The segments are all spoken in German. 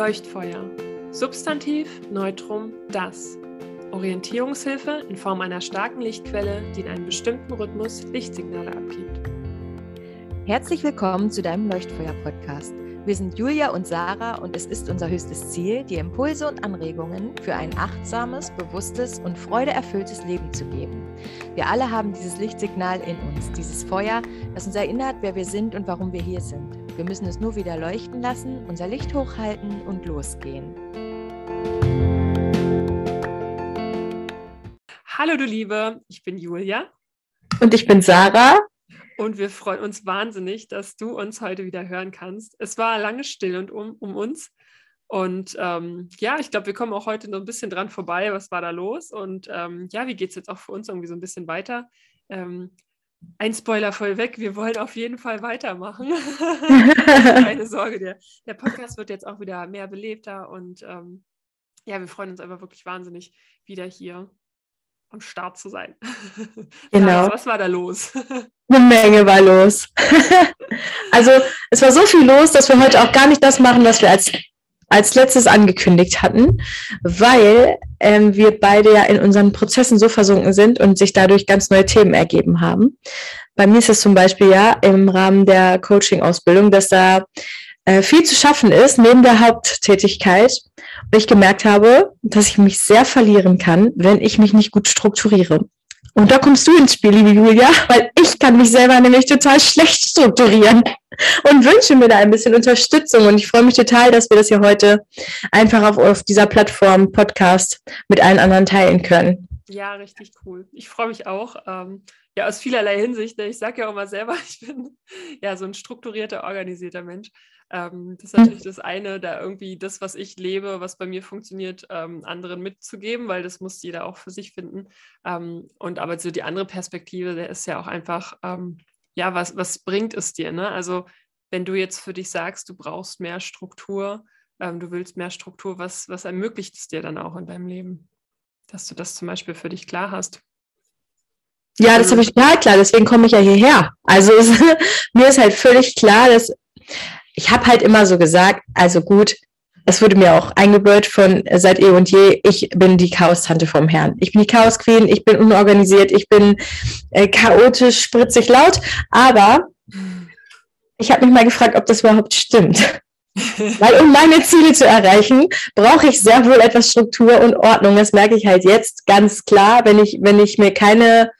Leuchtfeuer. Substantiv, Neutrum, das. Orientierungshilfe in Form einer starken Lichtquelle, die in einem bestimmten Rhythmus Lichtsignale abgibt. Herzlich willkommen zu deinem Leuchtfeuer-Podcast. Wir sind Julia und Sarah und es ist unser höchstes Ziel, dir Impulse und Anregungen für ein achtsames, bewusstes und freudeerfülltes Leben zu geben. Wir alle haben dieses Lichtsignal in uns, dieses Feuer, das uns erinnert, wer wir sind und warum wir hier sind. Wir müssen es nur wieder leuchten lassen, unser Licht hochhalten und losgehen. Hallo du Liebe, ich bin Julia. Und ich bin Sarah. Und wir freuen uns wahnsinnig, dass du uns heute wieder hören kannst. Es war lange still und um, um uns. Und ähm, ja, ich glaube, wir kommen auch heute noch ein bisschen dran vorbei. Was war da los? Und ähm, ja, wie geht es jetzt auch für uns irgendwie so ein bisschen weiter? Ähm, ein Spoiler voll weg, wir wollen auf jeden Fall weitermachen. Keine Sorge, der, der Podcast wird jetzt auch wieder mehr belebter und ähm, ja, wir freuen uns einfach wirklich wahnsinnig, wieder hier am Start zu sein. Genau. was war da los? Eine Menge war los. also es war so viel los, dass wir heute auch gar nicht das machen, was wir als als letztes angekündigt hatten, weil ähm, wir beide ja in unseren Prozessen so versunken sind und sich dadurch ganz neue Themen ergeben haben. Bei mir ist es zum Beispiel ja im Rahmen der Coaching-Ausbildung, dass da äh, viel zu schaffen ist neben der Haupttätigkeit. Und ich gemerkt habe, dass ich mich sehr verlieren kann, wenn ich mich nicht gut strukturiere. Und da kommst du ins Spiel, liebe Julia, weil ich kann mich selber nämlich total schlecht strukturieren und wünsche mir da ein bisschen Unterstützung. Und ich freue mich total, dass wir das hier heute einfach auf, auf dieser Plattform Podcast mit allen anderen teilen können. Ja, richtig cool. Ich freue mich auch. Ähm, ja, aus vielerlei Hinsicht. Ich sage ja auch mal selber, ich bin ja so ein strukturierter, organisierter Mensch. Ähm, das ist hm. natürlich das eine, da irgendwie das, was ich lebe, was bei mir funktioniert, ähm, anderen mitzugeben, weil das muss jeder auch für sich finden. Ähm, und aber so die andere Perspektive, der ist ja auch einfach, ähm, ja, was, was bringt es dir? Ne? Also wenn du jetzt für dich sagst, du brauchst mehr Struktur, ähm, du willst mehr Struktur, was, was ermöglicht es dir dann auch in deinem Leben? Dass du das zum Beispiel für dich klar hast. Ja, das habe ich total klar, deswegen komme ich ja hierher. Also es, mir ist halt völlig klar, dass ich habe halt immer so gesagt, also gut, es wurde mir auch eingebürgt von seit eh und je, ich bin die Chaos-Tante vom Herrn. Ich bin die Chaos-Queen, ich bin unorganisiert, ich bin äh, chaotisch, spritzig, laut, aber ich habe mich mal gefragt, ob das überhaupt stimmt. Weil um meine Ziele zu erreichen, brauche ich sehr wohl etwas Struktur und Ordnung. Das merke ich halt jetzt ganz klar, wenn ich, wenn ich mir keine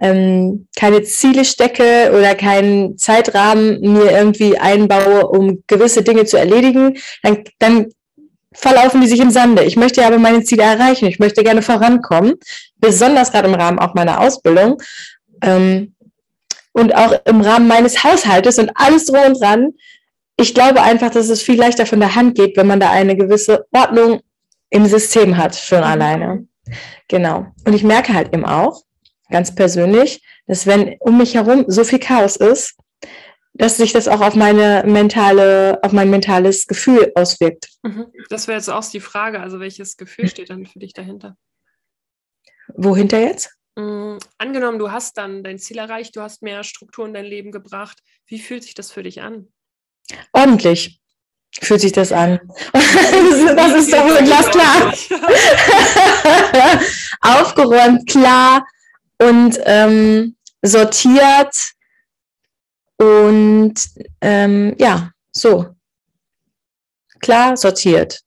ähm, keine Ziele stecke oder keinen Zeitrahmen mir irgendwie einbaue, um gewisse Dinge zu erledigen, dann, dann verlaufen die sich im Sande. Ich möchte aber meine Ziele erreichen. Ich möchte gerne vorankommen, besonders gerade im Rahmen auch meiner Ausbildung ähm, und auch im Rahmen meines Haushaltes und alles drum und dran. Ich glaube einfach, dass es viel leichter von der Hand geht, wenn man da eine gewisse Ordnung im System hat, schon mhm. alleine. Genau. Und ich merke halt eben auch, ganz persönlich, dass wenn um mich herum so viel Chaos ist, dass sich das auch auf meine mentale, auf mein mentales Gefühl auswirkt. Mhm. Das wäre jetzt auch die Frage, also welches Gefühl steht dann für dich dahinter? Wohinter jetzt? Mhm. Angenommen, du hast dann dein Ziel erreicht, du hast mehr Struktur in dein Leben gebracht. Wie fühlt sich das für dich an? Ordentlich fühlt sich das an. das ist doch wohl glasklar. Aufgeräumt, klar, und ähm, sortiert und ähm, ja, so. Klar sortiert.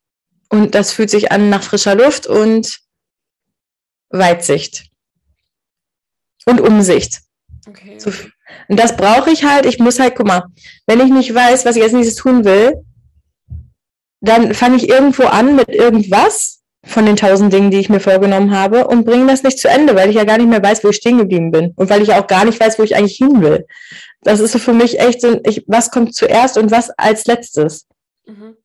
Und das fühlt sich an nach frischer Luft und Weitsicht. Und Umsicht. Okay. So, und das brauche ich halt. Ich muss halt, guck mal, wenn ich nicht weiß, was ich als nächstes tun will, dann fange ich irgendwo an mit irgendwas von den tausend Dingen, die ich mir vorgenommen habe und bringe das nicht zu Ende, weil ich ja gar nicht mehr weiß, wo ich stehen geblieben bin und weil ich auch gar nicht weiß, wo ich eigentlich hin will. Das ist so für mich echt so, ich, was kommt zuerst und was als letztes. Mhm.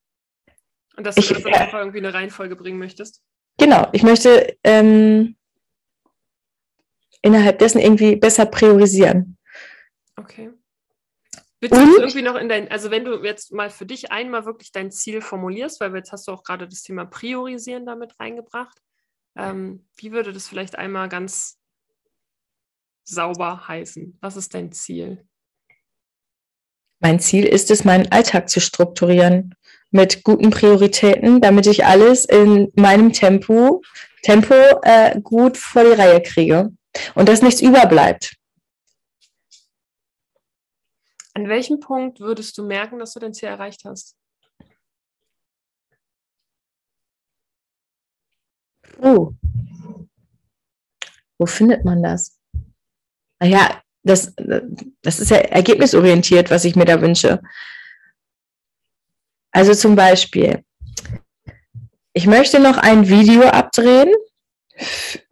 Und dass du ich, das einfach irgendwie eine Reihenfolge bringen möchtest? Genau, ich möchte ähm, innerhalb dessen irgendwie besser priorisieren. Okay. Willst du irgendwie noch in dein, also wenn du jetzt mal für dich einmal wirklich dein Ziel formulierst, weil jetzt hast du auch gerade das Thema Priorisieren damit reingebracht, ähm, wie würde das vielleicht einmal ganz sauber heißen? Was ist dein Ziel? Mein Ziel ist es, meinen Alltag zu strukturieren mit guten Prioritäten, damit ich alles in meinem Tempo, Tempo äh, gut vor die Reihe kriege und dass nichts überbleibt. An welchem Punkt würdest du merken, dass du dein Ziel erreicht hast? Oh. Wo findet man das? Naja, das, das ist ja ergebnisorientiert, was ich mir da wünsche. Also zum Beispiel, ich möchte noch ein Video abdrehen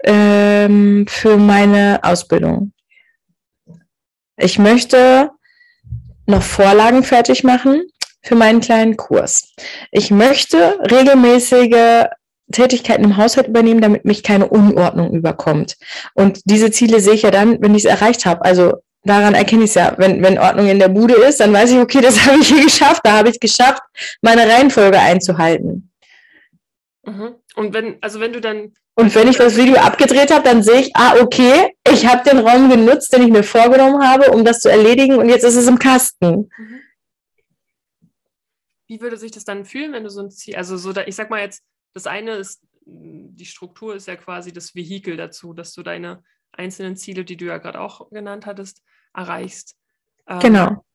ähm, für meine Ausbildung. Ich möchte noch Vorlagen fertig machen für meinen kleinen Kurs. Ich möchte regelmäßige Tätigkeiten im Haushalt übernehmen, damit mich keine Unordnung überkommt. Und diese Ziele sehe ich ja dann, wenn ich es erreicht habe. Also daran erkenne ich es ja. Wenn, wenn Ordnung in der Bude ist, dann weiß ich, okay, das habe ich hier geschafft. Da habe ich es geschafft, meine Reihenfolge einzuhalten. Mhm. Und wenn, also wenn du dann. Und wenn ich das Video abgedreht habe, dann sehe ich, ah, okay, ich habe den Raum genutzt, den ich mir vorgenommen habe, um das zu erledigen und jetzt ist es im Kasten. Mhm. Wie würde sich das dann fühlen, wenn du so ein Ziel, also so, da, ich sag mal jetzt, das eine ist, die Struktur ist ja quasi das Vehikel dazu, dass du deine einzelnen Ziele, die du ja gerade auch genannt hattest, erreichst. Ähm, genau.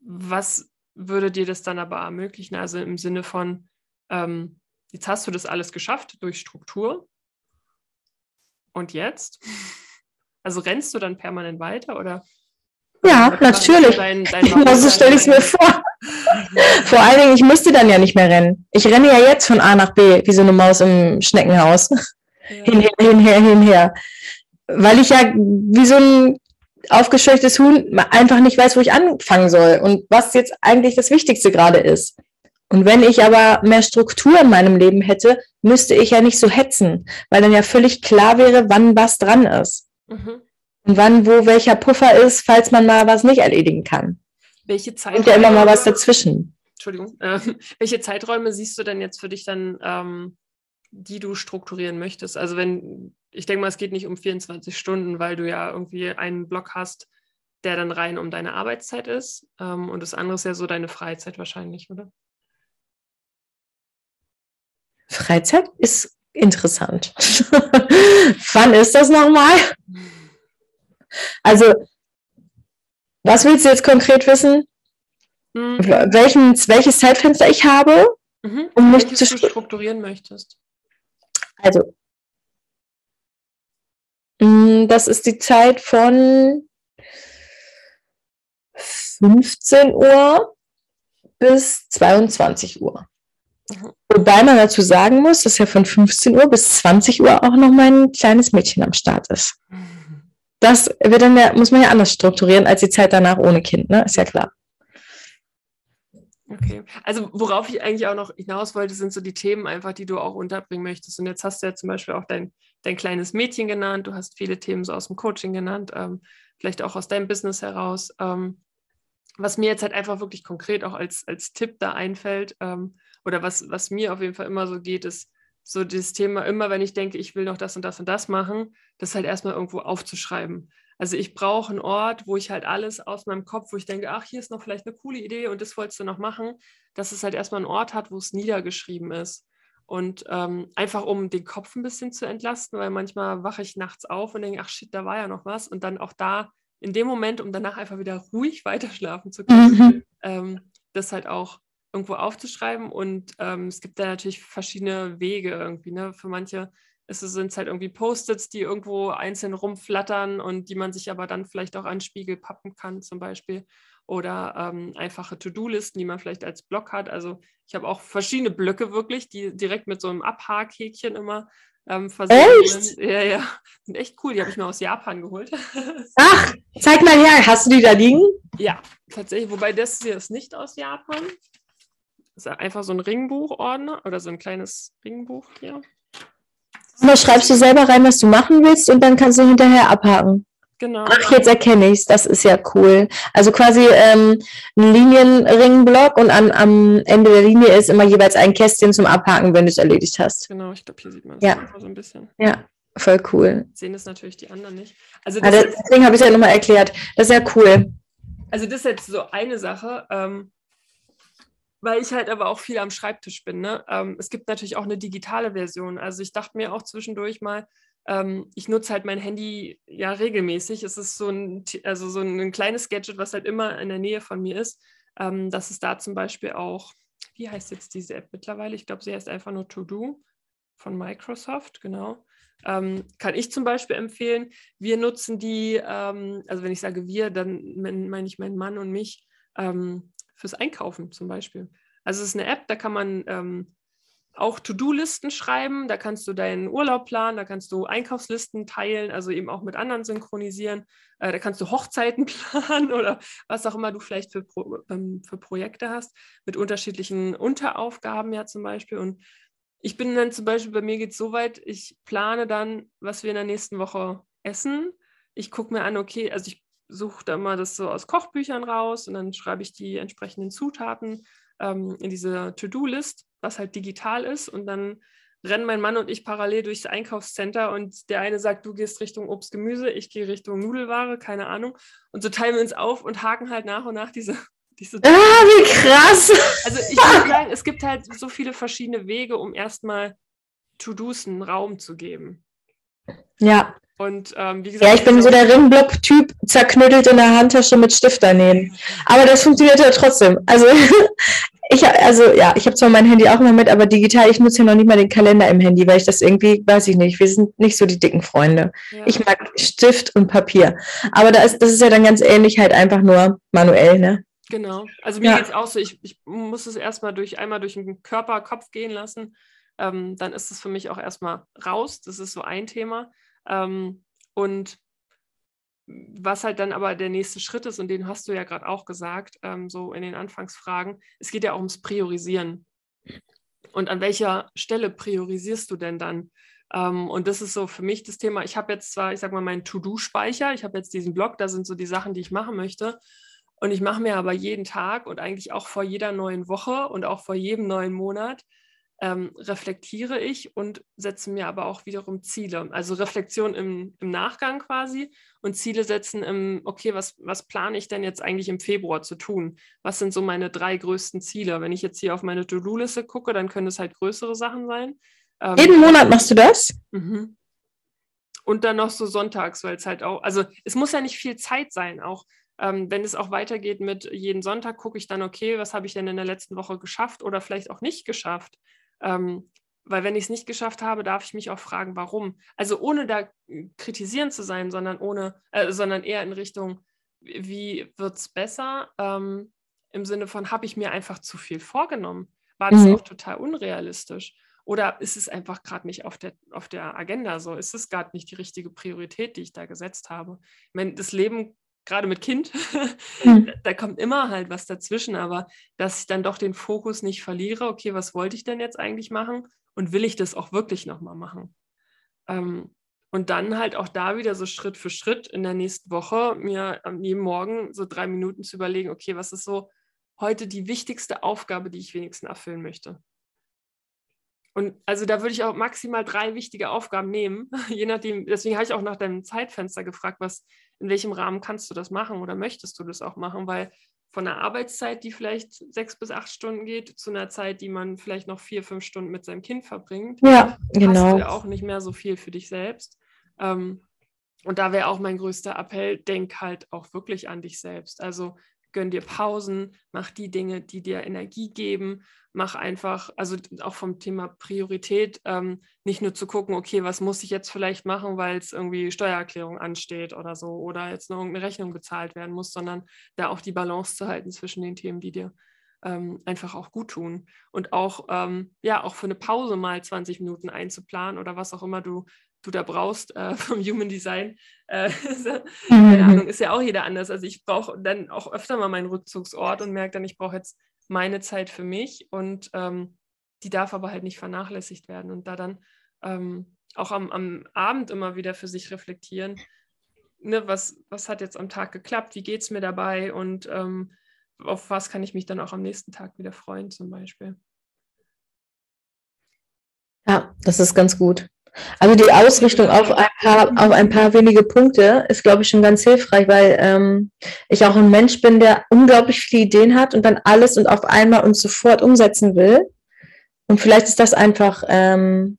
Was würde dir das dann aber ermöglichen? Also im Sinne von, ähm, jetzt hast du das alles geschafft durch Struktur. Und jetzt? Also rennst du dann permanent weiter oder? Ja, natürlich. Dein, dein so stelle ich es mir vor. Vor allen Dingen, ich müsste dann ja nicht mehr rennen. Ich renne ja jetzt von A nach B, wie so eine Maus im Schneckenhaus. Ja. Hinher, hinher, hinher. Weil ich ja wie so ein aufgescheuchtes Huhn einfach nicht weiß, wo ich anfangen soll und was jetzt eigentlich das Wichtigste gerade ist. Und wenn ich aber mehr Struktur in meinem Leben hätte, müsste ich ja nicht so hetzen, weil dann ja völlig klar wäre, wann was dran ist. Mhm. Und wann, wo welcher Puffer ist, falls man mal was nicht erledigen kann. Welche Zeiträume? Und ja immer mal was dazwischen. Entschuldigung. Äh, welche Zeiträume siehst du denn jetzt für dich dann, ähm, die du strukturieren möchtest? Also wenn, ich denke mal, es geht nicht um 24 Stunden, weil du ja irgendwie einen Block hast, der dann rein um deine Arbeitszeit ist. Ähm, und das andere ist ja so deine Freizeit wahrscheinlich, oder? Freizeit ist interessant. Wann ist das nochmal? Also was willst du jetzt konkret wissen? Mhm. Welchen, welches Zeitfenster ich habe, mhm. um mich zu strukturieren möchtest. Also, mm, das ist die Zeit von 15 Uhr bis 22 Uhr. Wobei man dazu sagen muss, dass ja von 15 Uhr bis 20 Uhr auch noch mein kleines Mädchen am Start ist. Das wird dann ja, muss man ja anders strukturieren als die Zeit danach ohne Kind, ne? Ist ja klar. Okay. Also worauf ich eigentlich auch noch hinaus wollte, sind so die Themen einfach, die du auch unterbringen möchtest. Und jetzt hast du ja zum Beispiel auch dein, dein kleines Mädchen genannt, du hast viele Themen so aus dem Coaching genannt, ähm, vielleicht auch aus deinem Business heraus. Ähm, was mir jetzt halt einfach wirklich konkret auch als, als Tipp da einfällt, ähm, oder was, was mir auf jeden Fall immer so geht, ist, so das Thema, immer wenn ich denke, ich will noch das und das und das machen, das halt erstmal irgendwo aufzuschreiben. Also ich brauche einen Ort, wo ich halt alles aus meinem Kopf, wo ich denke, ach, hier ist noch vielleicht eine coole Idee und das wolltest du noch machen, dass es halt erstmal einen Ort hat, wo es niedergeschrieben ist. Und ähm, einfach um den Kopf ein bisschen zu entlasten, weil manchmal wache ich nachts auf und denke, ach shit, da war ja noch was. Und dann auch da in dem Moment, um danach einfach wieder ruhig weiterschlafen zu können, mhm. ähm, das halt auch irgendwo aufzuschreiben. Und ähm, es gibt da natürlich verschiedene Wege irgendwie. Ne? Für manche sind es halt irgendwie Post-its, die irgendwo einzeln rumflattern und die man sich aber dann vielleicht auch an Spiegel pappen kann, zum Beispiel. Oder ähm, einfache To-Do-Listen, die man vielleicht als Block hat. Also ich habe auch verschiedene Blöcke wirklich, die direkt mit so einem Abhakhäkchen immer ähm, echt? Ja, ja. Sind echt cool. Die habe ich mir aus Japan geholt. Ach, zeig mal her. Hast du die da liegen? Ja, tatsächlich. Wobei das hier ist nicht aus Japan. Das ist einfach so ein Ringbuchordner oder so ein kleines Ringbuch hier. Und da schreibst du selber rein, was du machen willst und dann kannst du hinterher abhaken. Genau. Ach, jetzt erkenne ich es. Das ist ja cool. Also quasi ähm, ein Linienringblock und an, am Ende der Linie ist immer jeweils ein Kästchen zum Abhaken, wenn du es erledigt hast. Genau, ich glaube, hier sieht man es ja. so ein bisschen. Ja, voll cool. Sehen das natürlich die anderen nicht. Also das also deswegen habe ich es ja nochmal erklärt. Das ist ja cool. Also das ist jetzt so eine Sache. Ähm, weil ich halt aber auch viel am Schreibtisch bin. Ne? Ähm, es gibt natürlich auch eine digitale Version. Also ich dachte mir auch zwischendurch mal, ähm, ich nutze halt mein Handy ja regelmäßig. Es ist so ein, also so ein, kleines Gadget, was halt immer in der Nähe von mir ist. Ähm, dass es da zum Beispiel auch, wie heißt jetzt diese App mittlerweile? Ich glaube, sie heißt einfach nur To Do von Microsoft, genau. Ähm, kann ich zum Beispiel empfehlen. Wir nutzen die, ähm, also wenn ich sage wir, dann meine ich meinen Mann und mich ähm, fürs Einkaufen zum Beispiel. Also es ist eine App, da kann man ähm, auch To-Do-Listen schreiben, da kannst du deinen Urlaub planen, da kannst du Einkaufslisten teilen, also eben auch mit anderen synchronisieren, äh, da kannst du Hochzeiten planen oder was auch immer du vielleicht für, Pro, ähm, für Projekte hast, mit unterschiedlichen Unteraufgaben ja zum Beispiel. Und ich bin dann zum Beispiel, bei mir geht es so weit, ich plane dann, was wir in der nächsten Woche essen. Ich gucke mir an, okay, also ich suche da mal das so aus Kochbüchern raus und dann schreibe ich die entsprechenden Zutaten ähm, in diese To-Do-List, was halt digital ist. Und dann rennen mein Mann und ich parallel durchs Einkaufscenter und der eine sagt, du gehst Richtung Obst, Gemüse, ich gehe Richtung Nudelware, keine Ahnung. Und so teilen wir uns auf und haken halt nach und nach diese diese ah, wie krass! Also ich würde sagen, es gibt halt so viele verschiedene Wege, um erstmal To-Dos einen Raum zu geben. Ja. Und ähm, wie gesagt. Ja, ich bin so der Ringblock-Typ, zerknüttelt in der Handtasche mit Stift daneben. Aber das funktioniert ja trotzdem. Also ich, also ja, ich habe zwar mein Handy auch immer mit, aber digital, ich nutze ja noch nicht mal den Kalender im Handy, weil ich das irgendwie, weiß ich nicht, wir sind nicht so die dicken Freunde. Ja. Ich mag Stift und Papier. Aber da ist, das ist ja dann ganz ähnlich, halt einfach nur manuell, ne? Genau. Also mir ja. geht es auch so, ich, ich muss es erstmal durch einmal durch den Körper, Kopf gehen lassen. Ähm, dann ist es für mich auch erstmal raus. Das ist so ein Thema. Ähm, und was halt dann aber der nächste Schritt ist, und den hast du ja gerade auch gesagt, ähm, so in den Anfangsfragen, es geht ja auch ums Priorisieren. Und an welcher Stelle priorisierst du denn dann? Ähm, und das ist so für mich das Thema. Ich habe jetzt zwar, ich sag mal, meinen To-Do-Speicher, ich habe jetzt diesen Blog, da sind so die Sachen, die ich machen möchte. Und ich mache mir aber jeden Tag und eigentlich auch vor jeder neuen Woche und auch vor jedem neuen Monat ähm, reflektiere ich und setze mir aber auch wiederum Ziele. Also Reflexion im, im Nachgang quasi und Ziele setzen im, okay, was, was plane ich denn jetzt eigentlich im Februar zu tun? Was sind so meine drei größten Ziele? Wenn ich jetzt hier auf meine To-Do-Liste gucke, dann können es halt größere Sachen sein. Ähm, Jeden Monat machst du das? Mhm. Und dann noch so sonntags, weil es halt auch, also es muss ja nicht viel Zeit sein, auch ähm, wenn es auch weitergeht mit jeden Sonntag, gucke ich dann, okay, was habe ich denn in der letzten Woche geschafft oder vielleicht auch nicht geschafft. Ähm, weil wenn ich es nicht geschafft habe, darf ich mich auch fragen, warum. Also ohne da kritisierend zu sein, sondern ohne, äh, sondern eher in Richtung, wie wird es besser? Ähm, Im Sinne von, habe ich mir einfach zu viel vorgenommen? War das mhm. auch total unrealistisch? Oder ist es einfach gerade nicht auf der, auf der Agenda so? Ist es gerade nicht die richtige Priorität, die ich da gesetzt habe? Ich meine, das Leben gerade mit Kind, mhm. da kommt immer halt was dazwischen, aber dass ich dann doch den Fokus nicht verliere, okay, was wollte ich denn jetzt eigentlich machen und will ich das auch wirklich nochmal machen? Ähm, und dann halt auch da wieder so Schritt für Schritt in der nächsten Woche mir am jeden Morgen so drei Minuten zu überlegen, okay, was ist so heute die wichtigste Aufgabe, die ich wenigstens erfüllen möchte? Und also da würde ich auch maximal drei wichtige Aufgaben nehmen, je nachdem, deswegen habe ich auch nach deinem Zeitfenster gefragt, was, in welchem Rahmen kannst du das machen oder möchtest du das auch machen, weil von einer Arbeitszeit, die vielleicht sechs bis acht Stunden geht, zu einer Zeit, die man vielleicht noch vier, fünf Stunden mit seinem Kind verbringt, ja, genau. hast du ja auch nicht mehr so viel für dich selbst. Ähm, und da wäre auch mein größter Appell, denk halt auch wirklich an dich selbst. Also gönn dir Pausen, mach die Dinge, die dir Energie geben, mach einfach, also auch vom Thema Priorität, ähm, nicht nur zu gucken, okay, was muss ich jetzt vielleicht machen, weil es irgendwie Steuererklärung ansteht oder so oder jetzt noch irgendeine Rechnung bezahlt werden muss, sondern da auch die Balance zu halten zwischen den Themen, die dir ähm, einfach auch gut tun. Und auch, ähm, ja, auch für eine Pause mal 20 Minuten einzuplanen oder was auch immer du du da brauchst äh, vom Human Design. Äh, keine mhm. Ahnung, ist ja auch jeder anders. Also ich brauche dann auch öfter mal meinen Rückzugsort und merke dann, ich brauche jetzt meine Zeit für mich und ähm, die darf aber halt nicht vernachlässigt werden und da dann ähm, auch am, am Abend immer wieder für sich reflektieren, ne, was, was hat jetzt am Tag geklappt, wie geht es mir dabei und ähm, auf was kann ich mich dann auch am nächsten Tag wieder freuen zum Beispiel. Ja, das ist ganz gut. Also die Ausrichtung auf ein paar, auf ein paar wenige Punkte ist, glaube ich, schon ganz hilfreich, weil ähm, ich auch ein Mensch bin, der unglaublich viele Ideen hat und dann alles und auf einmal und sofort umsetzen will. Und vielleicht ist das einfach, ähm,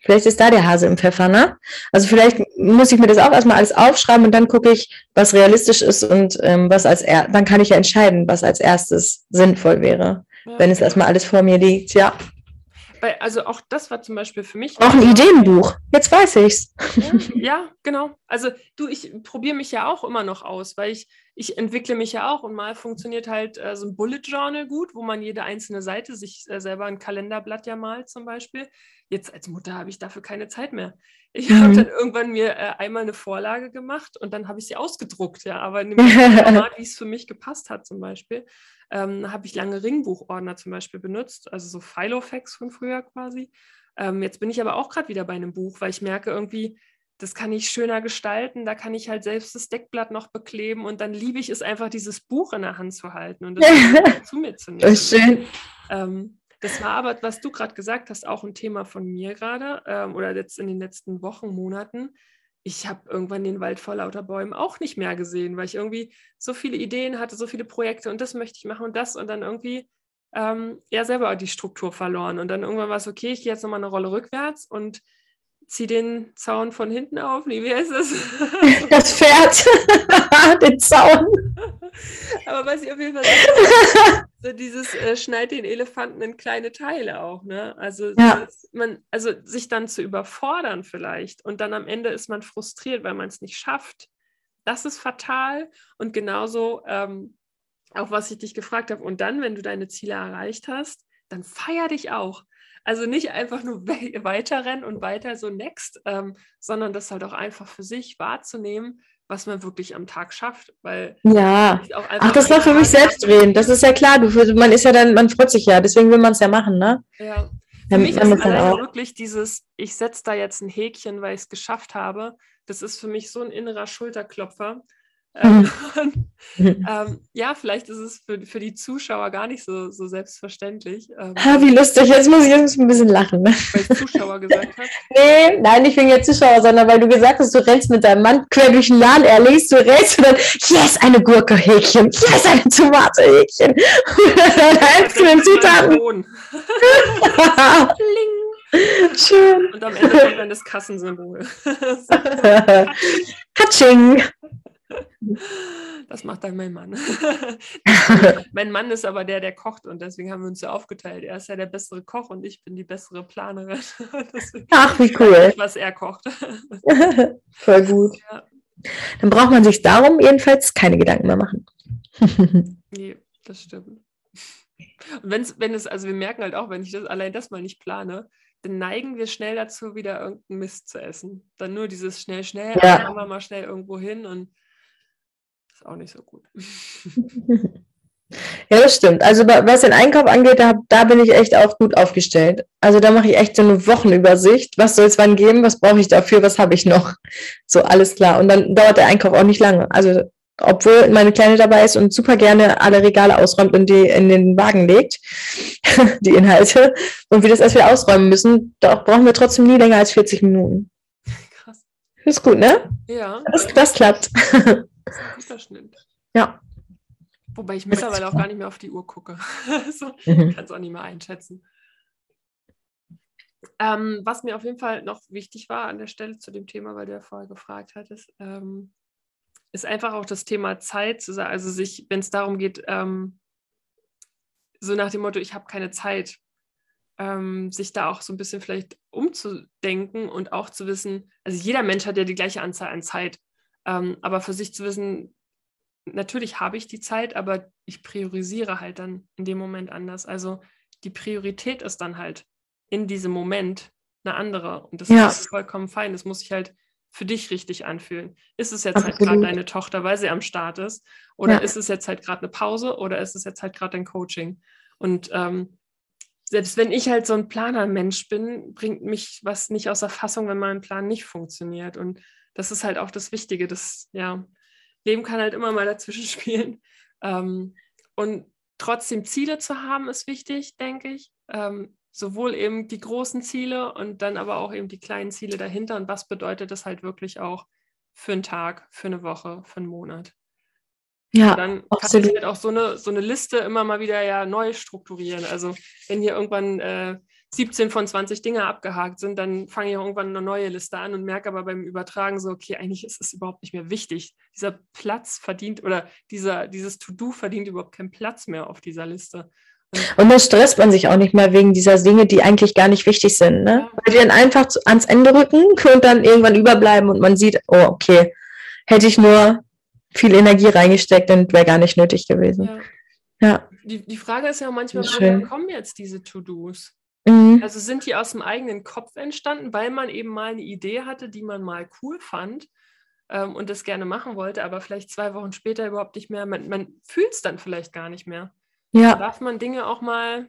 vielleicht ist da der Hase im Pfeffer, ne? Also vielleicht muss ich mir das auch erstmal alles aufschreiben und dann gucke ich, was realistisch ist und ähm, was als er dann kann ich ja entscheiden, was als erstes sinnvoll wäre, ja. wenn es erstmal alles vor mir liegt, ja. Weil, also auch das war zum Beispiel für mich. Auch ein Ideenbuch. Jetzt weiß ich's. Ja, ja genau. Also du, ich probiere mich ja auch immer noch aus, weil ich, ich entwickle mich ja auch und mal funktioniert halt äh, so ein Bullet Journal gut, wo man jede einzelne Seite sich äh, selber ein Kalenderblatt ja malt zum Beispiel. Jetzt als Mutter habe ich dafür keine Zeit mehr. Ich mhm. habe dann irgendwann mir äh, einmal eine Vorlage gemacht und dann habe ich sie ausgedruckt, ja, aber in dem Format, wie es für mich gepasst hat zum Beispiel ähm, habe ich lange Ringbuchordner zum Beispiel benutzt, also so Filofax von früher quasi. Ähm, jetzt bin ich aber auch gerade wieder bei einem Buch, weil ich merke irgendwie, das kann ich schöner gestalten, da kann ich halt selbst das Deckblatt noch bekleben und dann liebe ich es einfach, dieses Buch in der Hand zu halten und das zu mir zu nehmen. Das ist schön. Ähm, das war aber, was du gerade gesagt hast, auch ein Thema von mir gerade ähm, oder jetzt in den letzten Wochen, Monaten ich habe irgendwann den Wald vor lauter Bäumen auch nicht mehr gesehen, weil ich irgendwie so viele Ideen hatte, so viele Projekte und das möchte ich machen und das und dann irgendwie ähm, ja selber die Struktur verloren. Und dann irgendwann war es okay, ich gehe jetzt nochmal eine Rolle rückwärts und ziehe den Zaun von hinten auf. Nee, wie heißt das? Das Pferd, den Zaun. Aber was ich auf jeden Fall so dieses äh, schneid den Elefanten in kleine Teile auch, ne? Also ja. man, also sich dann zu überfordern vielleicht und dann am Ende ist man frustriert, weil man es nicht schafft. Das ist fatal und genauso ähm, auch was ich dich gefragt habe. Und dann, wenn du deine Ziele erreicht hast, dann feier dich auch. Also nicht einfach nur we weiter rennen und weiter so next, ähm, sondern das halt auch einfach für sich wahrzunehmen, was man wirklich am Tag schafft. Weil ja, ach, das war für mich selbst drehen. Das ist ja klar. Du, man ist ja dann, man freut sich ja, deswegen will man es ja machen, ne? Ja. Für mich ist allein wirklich dieses, ich setze da jetzt ein Häkchen, weil ich es geschafft habe. Das ist für mich so ein innerer Schulterklopfer. Mhm. ähm, ja, vielleicht ist es für, für die Zuschauer gar nicht so, so selbstverständlich. Ähm, ha, wie lustig, jetzt muss ich jetzt ein bisschen lachen. Ne? Weil ich Zuschauer gesagt habe. Nee, nein, nicht wegen der Zuschauer, sondern weil du gesagt hast, du rennst mit deinem Mann quer durch den Laden, er liest, du rennst und dann, yes, eine Gurke-Häkchen, yes, eine Tomate-Häkchen. Und dann hältst du den Zutaten. Schön. Und am Ende kommt dann das Kassensymbol. Katsching. Das macht dann mein Mann. mein Mann ist aber der, der kocht und deswegen haben wir uns ja aufgeteilt. Er ist ja der bessere Koch und ich bin die bessere Planerin. Ach, wie cool. was er kocht. Voll gut. Ja. Dann braucht man sich darum jedenfalls keine Gedanken mehr machen. nee, das stimmt. Und wenn's, wenn es, also wir merken halt auch, wenn ich das allein das mal nicht plane, dann neigen wir schnell dazu, wieder irgendeinen Mist zu essen. Dann nur dieses schnell, schnell, ja. mal schnell irgendwo hin und ist auch nicht so gut. Ja, das stimmt. Also was den Einkauf angeht, da, da bin ich echt auch gut aufgestellt. Also da mache ich echt so eine Wochenübersicht. Was soll es wann geben? Was brauche ich dafür? Was habe ich noch? So, alles klar. Und dann dauert der Einkauf auch nicht lange. Also obwohl meine Kleine dabei ist und super gerne alle Regale ausräumt und die in den Wagen legt, die Inhalte, und wir das erst wieder ausräumen müssen, da brauchen wir trotzdem nie länger als 40 Minuten. Krass. Ist gut, ne? Ja. Das, das klappt. Das ist ein guter Schnitt. Ja. Wobei ich mittlerweile auch gar nicht mehr auf die Uhr gucke. so, mhm. kann es auch nicht mehr einschätzen. Ähm, was mir auf jeden Fall noch wichtig war an der Stelle zu dem Thema, weil du ja vorher gefragt hattest, ähm, ist einfach auch das Thema Zeit zu sagen, also sich, wenn es darum geht, ähm, so nach dem Motto, ich habe keine Zeit, ähm, sich da auch so ein bisschen vielleicht umzudenken und auch zu wissen, also jeder Mensch hat ja die gleiche Anzahl an Zeit. Ähm, aber für sich zu wissen, natürlich habe ich die Zeit, aber ich priorisiere halt dann in dem Moment anders. Also die Priorität ist dann halt in diesem Moment eine andere. Und das ja. ist vollkommen fein. Das muss sich halt für dich richtig anfühlen. Ist es jetzt halt Absolut. halt gerade deine Tochter, weil sie am Start ist? Oder ja. ist es jetzt halt gerade eine Pause? Oder ist es jetzt halt gerade ein Coaching? Und ähm, selbst wenn ich halt so ein Planermensch bin, bringt mich was nicht aus der Fassung, wenn mein Plan nicht funktioniert. Und das ist halt auch das Wichtige. Das, ja, Leben kann halt immer mal dazwischen spielen. Ähm, und trotzdem Ziele zu haben, ist wichtig, denke ich. Ähm, sowohl eben die großen Ziele und dann aber auch eben die kleinen Ziele dahinter und was bedeutet das halt wirklich auch für einen Tag, für eine Woche, für einen Monat. Ja, und dann absolut. kannst du halt auch so eine, so eine Liste immer mal wieder ja neu strukturieren. Also wenn hier irgendwann äh, 17 von 20 Dinge abgehakt sind, dann fange ich auch irgendwann eine neue Liste an und merke aber beim Übertragen so, okay, eigentlich ist es überhaupt nicht mehr wichtig. Dieser Platz verdient oder dieser, dieses To-Do verdient überhaupt keinen Platz mehr auf dieser Liste. Und dann stresst man sich auch nicht mehr wegen dieser Dinge, die eigentlich gar nicht wichtig sind, ne? Weil die dann einfach ans Ende rücken und dann irgendwann überbleiben und man sieht, oh, okay, hätte ich nur viel Energie reingesteckt und wäre gar nicht nötig gewesen. Ja. ja. Die, die Frage ist ja manchmal, woher kommen jetzt diese To-Dos? Mhm. Also sind die aus dem eigenen Kopf entstanden, weil man eben mal eine Idee hatte, die man mal cool fand ähm, und das gerne machen wollte, aber vielleicht zwei Wochen später überhaupt nicht mehr, man, man fühlt es dann vielleicht gar nicht mehr. Ja. Da darf man Dinge auch mal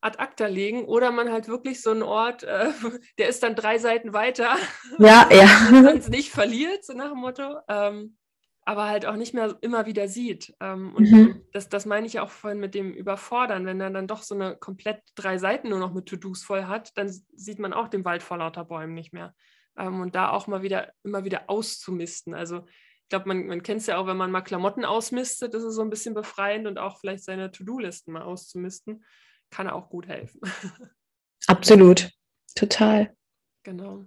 ad acta legen oder man halt wirklich so einen Ort, äh, der ist dann drei Seiten weiter. Ja, ja. man es nicht verliert, so nach dem Motto. Ähm, aber halt auch nicht mehr immer wieder sieht. Ähm, und mhm. das, das meine ich auch vorhin mit dem Überfordern. Wenn er dann doch so eine komplett drei Seiten nur noch mit To-Dos voll hat, dann sieht man auch den Wald vor lauter Bäumen nicht mehr. Ähm, und da auch mal wieder, immer wieder auszumisten. Also ich glaube, man, man kennt es ja auch, wenn man mal Klamotten ausmistet, das ist so ein bisschen befreiend und auch vielleicht seine To-Do-Listen mal auszumisten, kann auch gut helfen. Absolut, total. Genau.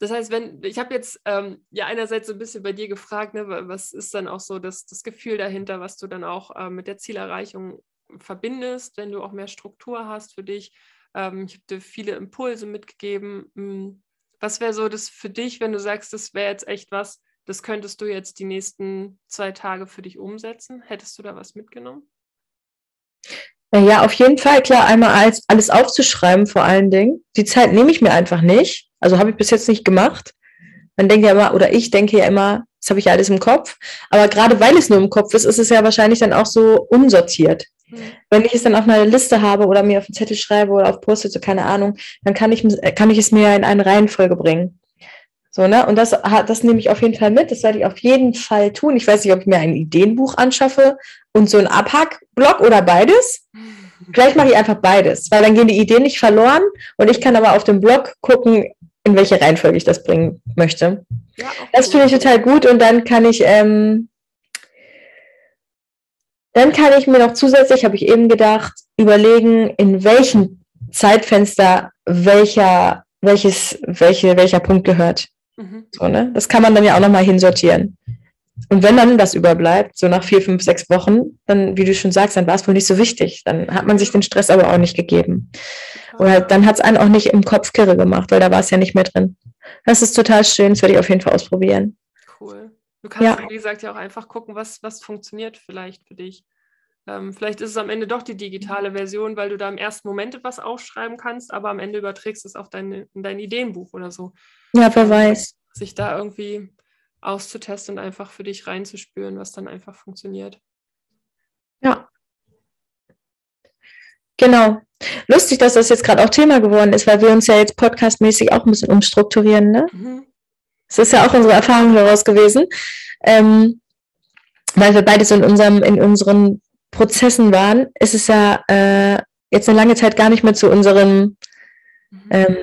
Das heißt, wenn, ich habe jetzt ähm, ja einerseits so ein bisschen bei dir gefragt, ne, was ist dann auch so das, das Gefühl dahinter, was du dann auch äh, mit der Zielerreichung verbindest, wenn du auch mehr Struktur hast für dich. Ähm, ich habe dir viele Impulse mitgegeben. Hm, was wäre so das für dich, wenn du sagst, das wäre jetzt echt was, das könntest du jetzt die nächsten zwei Tage für dich umsetzen? Hättest du da was mitgenommen? Ja, auf jeden Fall, klar, einmal alles, alles aufzuschreiben vor allen Dingen. Die Zeit nehme ich mir einfach nicht. Also habe ich bis jetzt nicht gemacht. Man denkt ja immer, oder ich denke ja immer, das habe ich ja alles im Kopf. Aber gerade weil es nur im Kopf ist, ist es ja wahrscheinlich dann auch so unsortiert. Mhm. Wenn ich es dann auf einer Liste habe oder mir auf einen Zettel schreibe oder auf Post-it, so keine Ahnung, dann kann ich, kann ich es mir in eine Reihenfolge bringen. So, ne? Und das, das nehme ich auf jeden Fall mit. Das werde ich auf jeden Fall tun. Ich weiß nicht, ob ich mir ein Ideenbuch anschaffe und so ein Abhackblock oder beides. Vielleicht mache ich einfach beides, weil dann gehen die Ideen nicht verloren und ich kann aber auf dem Blog gucken, in welche Reihenfolge ich das bringen möchte. Ja, das finde ich total gut und dann kann ich, ähm, dann kann ich mir noch zusätzlich, habe ich eben gedacht, überlegen, in welchem Zeitfenster welcher, welches, welche, welcher Punkt gehört. Mhm. So, ne? Das kann man dann ja auch nochmal hinsortieren. Und wenn dann das überbleibt, so nach vier, fünf, sechs Wochen, dann, wie du schon sagst, dann war es wohl nicht so wichtig. Dann hat man sich den Stress aber auch nicht gegeben. Oder dann hat es einen auch nicht im Kopf kirre gemacht, weil da war es ja nicht mehr drin. Das ist total schön, das werde ich auf jeden Fall ausprobieren. Cool. Du kannst, ja. wie gesagt, ja auch einfach gucken, was, was funktioniert vielleicht für dich. Ähm, vielleicht ist es am Ende doch die digitale Version, weil du da im ersten Moment etwas aufschreiben kannst, aber am Ende überträgst es auf dein, in dein Ideenbuch oder so. Ja, wer weiß. Sich da irgendwie auszutesten und einfach für dich reinzuspüren, was dann einfach funktioniert. Ja. Genau. Lustig, dass das jetzt gerade auch Thema geworden ist, weil wir uns ja jetzt podcastmäßig auch ein bisschen umstrukturieren. Ne? Mhm. Das ist ja auch unsere Erfahrung daraus gewesen, ähm, weil wir beide so in, unserem, in unseren Prozessen waren, ist es ja äh, jetzt eine lange Zeit gar nicht mehr zu unserem mhm. ähm,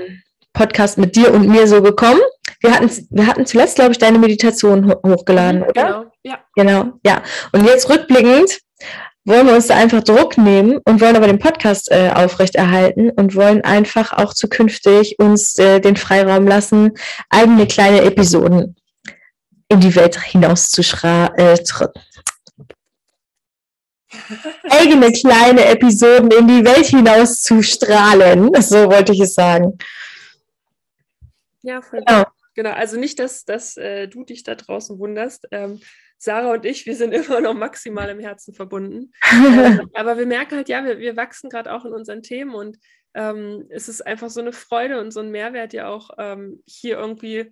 Podcast mit dir und mir so gekommen. Wir hatten, wir hatten zuletzt, glaube ich, deine Meditation hochgeladen, mhm, oder? Genau, ja. Genau, ja. Und jetzt rückblickend wollen wir uns da einfach Druck nehmen und wollen aber den Podcast äh, aufrechterhalten und wollen einfach auch zukünftig uns äh, den Freiraum lassen, eigene kleine Episoden in die Welt hinaus zu äh, eigene kleine Episoden in die Welt hinaus zu strahlen. So wollte ich es sagen. Ja, voll genau. Genau. Also nicht, dass, dass äh, du dich da draußen wunderst. Ähm, Sarah und ich, wir sind immer noch maximal im Herzen verbunden. ähm, aber wir merken halt, ja, wir, wir wachsen gerade auch in unseren Themen und ähm, es ist einfach so eine Freude und so ein Mehrwert ja auch ähm, hier irgendwie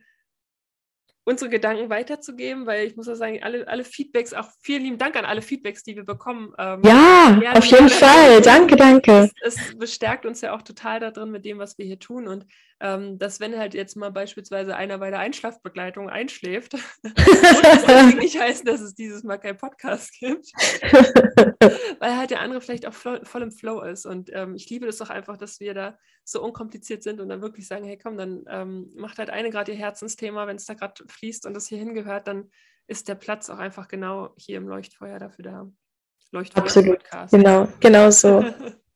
unsere Gedanken weiterzugeben, weil ich muss auch sagen, alle, alle Feedbacks, auch vielen lieben Dank an alle Feedbacks, die wir bekommen. Ähm, ja, auf jeden Fall. Danke, danke. Es, es, bestärkt uns ja auch total darin mit dem, was wir hier tun. Und ähm, dass wenn halt jetzt mal beispielsweise einer bei der Einschlafbegleitung einschläft, muss das nicht heißen, dass es dieses Mal kein Podcast gibt, weil halt der andere vielleicht auch voll im Flow ist. Und ähm, ich liebe das doch einfach, dass wir da so unkompliziert sind und dann wirklich sagen, hey komm, dann ähm, macht halt eine gerade ihr Herzensthema, wenn es da gerade fließt und das hier hingehört, dann ist der Platz auch einfach genau hier im Leuchtfeuer dafür da. Leuchtfeuer-Podcast. Genau, genau so.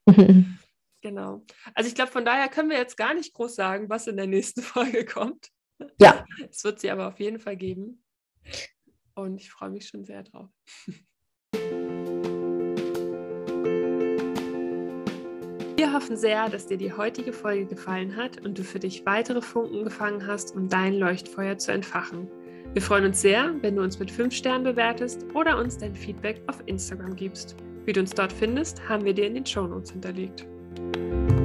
genau. Also ich glaube, von daher können wir jetzt gar nicht groß sagen, was in der nächsten Folge kommt. Ja. Es wird sie aber auf jeden Fall geben. Und ich freue mich schon sehr drauf. Wir hoffen sehr, dass dir die heutige Folge gefallen hat und du für dich weitere Funken gefangen hast, um dein Leuchtfeuer zu entfachen. Wir freuen uns sehr, wenn du uns mit 5 Sternen bewertest oder uns dein Feedback auf Instagram gibst. Wie du uns dort findest, haben wir dir in den Show Notes hinterlegt.